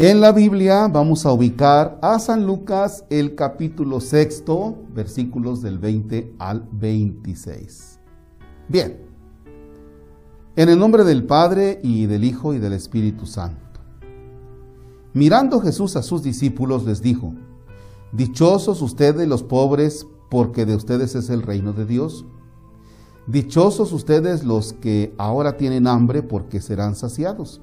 En la Biblia vamos a ubicar a San Lucas el capítulo sexto, versículos del 20 al 26. Bien, en el nombre del Padre y del Hijo y del Espíritu Santo. Mirando Jesús a sus discípulos les dijo, Dichosos ustedes los pobres, porque de ustedes es el reino de Dios. Dichosos ustedes los que ahora tienen hambre, porque serán saciados.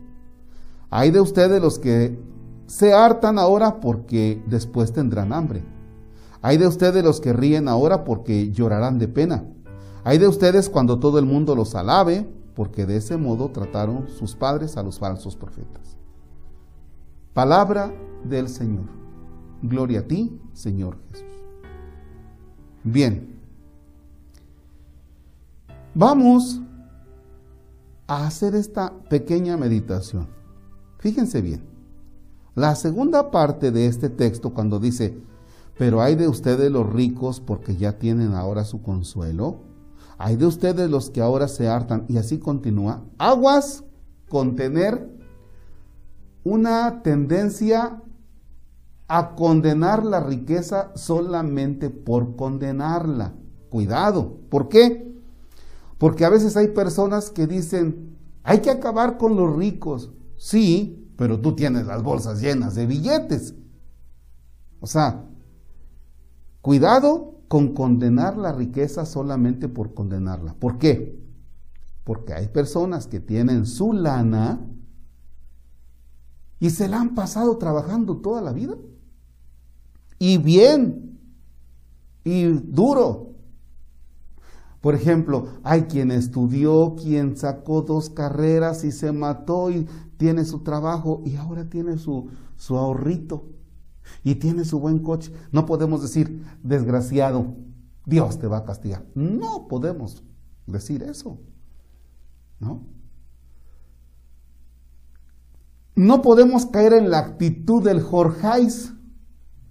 Hay de ustedes los que se hartan ahora porque después tendrán hambre. Hay de ustedes los que ríen ahora porque llorarán de pena. Hay de ustedes cuando todo el mundo los alabe, porque de ese modo trataron sus padres a los falsos profetas. Palabra del Señor. Gloria a ti, Señor Jesús. Bien. Vamos a hacer esta pequeña meditación. Fíjense bien, la segunda parte de este texto cuando dice, pero hay de ustedes los ricos porque ya tienen ahora su consuelo, hay de ustedes los que ahora se hartan, y así continúa, aguas con tener una tendencia a condenar la riqueza solamente por condenarla. Cuidado, ¿por qué? Porque a veces hay personas que dicen, hay que acabar con los ricos. Sí, pero tú tienes las bolsas llenas de billetes. O sea, cuidado con condenar la riqueza solamente por condenarla. ¿Por qué? Porque hay personas que tienen su lana y se la han pasado trabajando toda la vida. Y bien, y duro. Por ejemplo, hay quien estudió, quien sacó dos carreras y se mató y tiene su trabajo y ahora tiene su, su ahorrito y tiene su buen coche. No podemos decir, desgraciado, Dios te va a castigar. No podemos decir eso. ¿No? No podemos caer en la actitud del Jorgeis.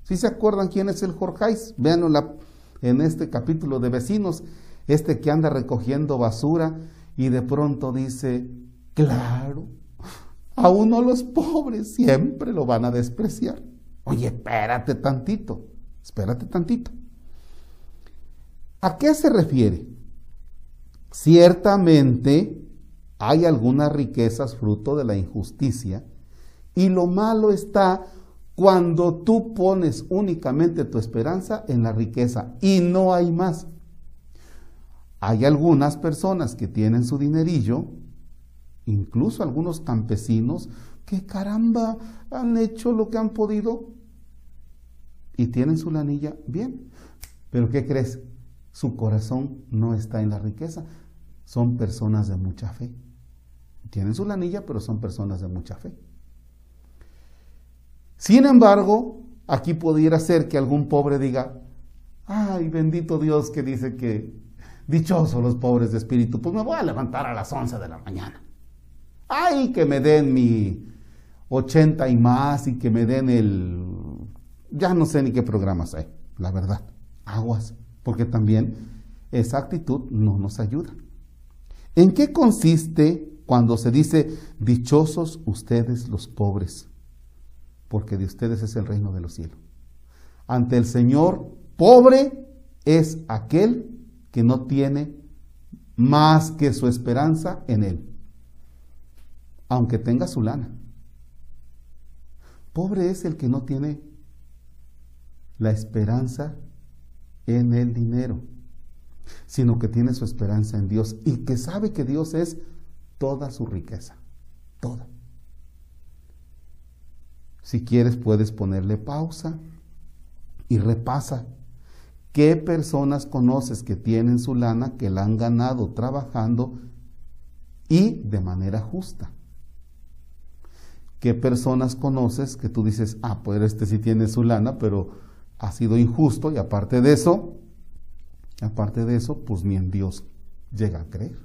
Si se acuerdan quién es el Jorgeis? Véanlo en este capítulo de vecinos, este que anda recogiendo basura y de pronto dice, claro, a uno los pobres siempre lo van a despreciar. Oye, espérate tantito, espérate tantito. ¿A qué se refiere? Ciertamente hay algunas riquezas fruto de la injusticia y lo malo está cuando tú pones únicamente tu esperanza en la riqueza y no hay más. Hay algunas personas que tienen su dinerillo incluso algunos campesinos que caramba han hecho lo que han podido y tienen su lanilla bien. Pero ¿qué crees? Su corazón no está en la riqueza. Son personas de mucha fe. Tienen su lanilla, pero son personas de mucha fe. Sin embargo, aquí pudiera ser que algún pobre diga, ay, bendito Dios que dice que dichosos los pobres de espíritu, pues me voy a levantar a las 11 de la mañana. Ay, que me den mi 80 y más y que me den el... Ya no sé ni qué programas hay, la verdad. Aguas, porque también esa actitud no nos ayuda. ¿En qué consiste cuando se dice, dichosos ustedes los pobres? Porque de ustedes es el reino de los cielos. Ante el Señor, pobre es aquel que no tiene más que su esperanza en Él aunque tenga su lana. Pobre es el que no tiene la esperanza en el dinero, sino que tiene su esperanza en Dios y que sabe que Dios es toda su riqueza, toda. Si quieres puedes ponerle pausa y repasa qué personas conoces que tienen su lana, que la han ganado trabajando y de manera justa. ¿Qué personas conoces que tú dices, ah, pues este sí tiene su lana, pero ha sido injusto y aparte de eso, aparte de eso, pues ni en Dios llega a creer?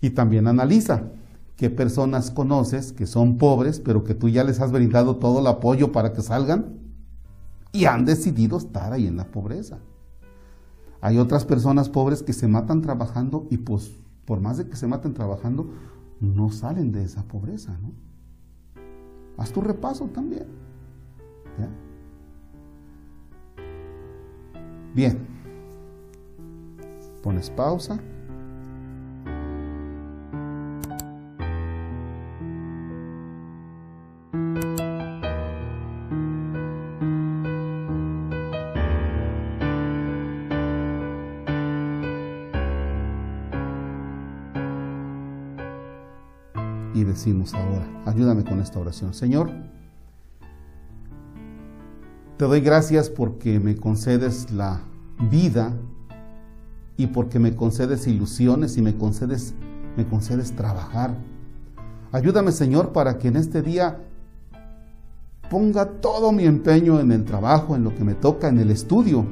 Y también analiza qué personas conoces que son pobres, pero que tú ya les has brindado todo el apoyo para que salgan y han decidido estar ahí en la pobreza. Hay otras personas pobres que se matan trabajando y pues por más de que se maten trabajando, no salen de esa pobreza, ¿no? Haz tu repaso también. Bien. Pones pausa. Decimos ahora, ayúdame con esta oración. Señor, te doy gracias porque me concedes la vida y porque me concedes ilusiones y me concedes, me concedes trabajar. Ayúdame, Señor, para que en este día ponga todo mi empeño en el trabajo, en lo que me toca, en el estudio.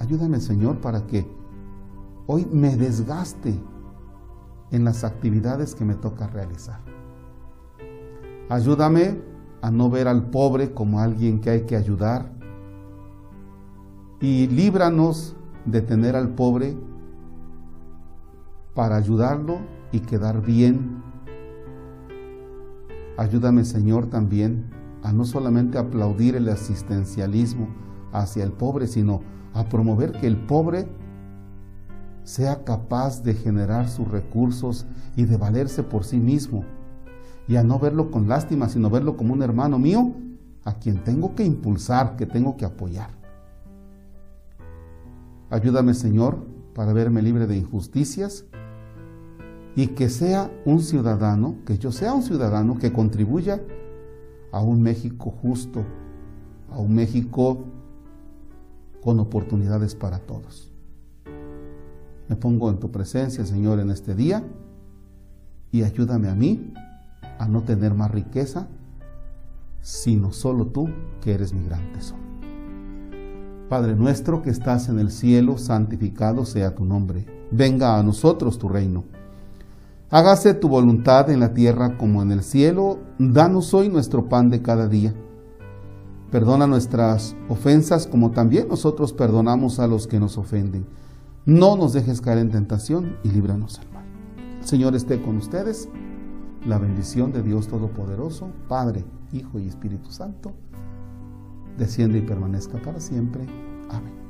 Ayúdame, Señor, para que hoy me desgaste en las actividades que me toca realizar. Ayúdame a no ver al pobre como alguien que hay que ayudar y líbranos de tener al pobre para ayudarlo y quedar bien. Ayúdame Señor también a no solamente aplaudir el asistencialismo hacia el pobre, sino a promover que el pobre sea capaz de generar sus recursos y de valerse por sí mismo, y a no verlo con lástima, sino verlo como un hermano mío a quien tengo que impulsar, que tengo que apoyar. Ayúdame, Señor, para verme libre de injusticias y que sea un ciudadano, que yo sea un ciudadano que contribuya a un México justo, a un México con oportunidades para todos. Me pongo en tu presencia, Señor, en este día y ayúdame a mí a no tener más riqueza, sino solo tú, que eres mi gran tesoro. Padre nuestro que estás en el cielo, santificado sea tu nombre. Venga a nosotros tu reino. Hágase tu voluntad en la tierra como en el cielo. Danos hoy nuestro pan de cada día. Perdona nuestras ofensas como también nosotros perdonamos a los que nos ofenden no nos dejes caer en tentación y líbranos del mal. El Señor esté con ustedes. La bendición de Dios Todopoderoso, Padre, Hijo y Espíritu Santo, desciende y permanezca para siempre. Amén.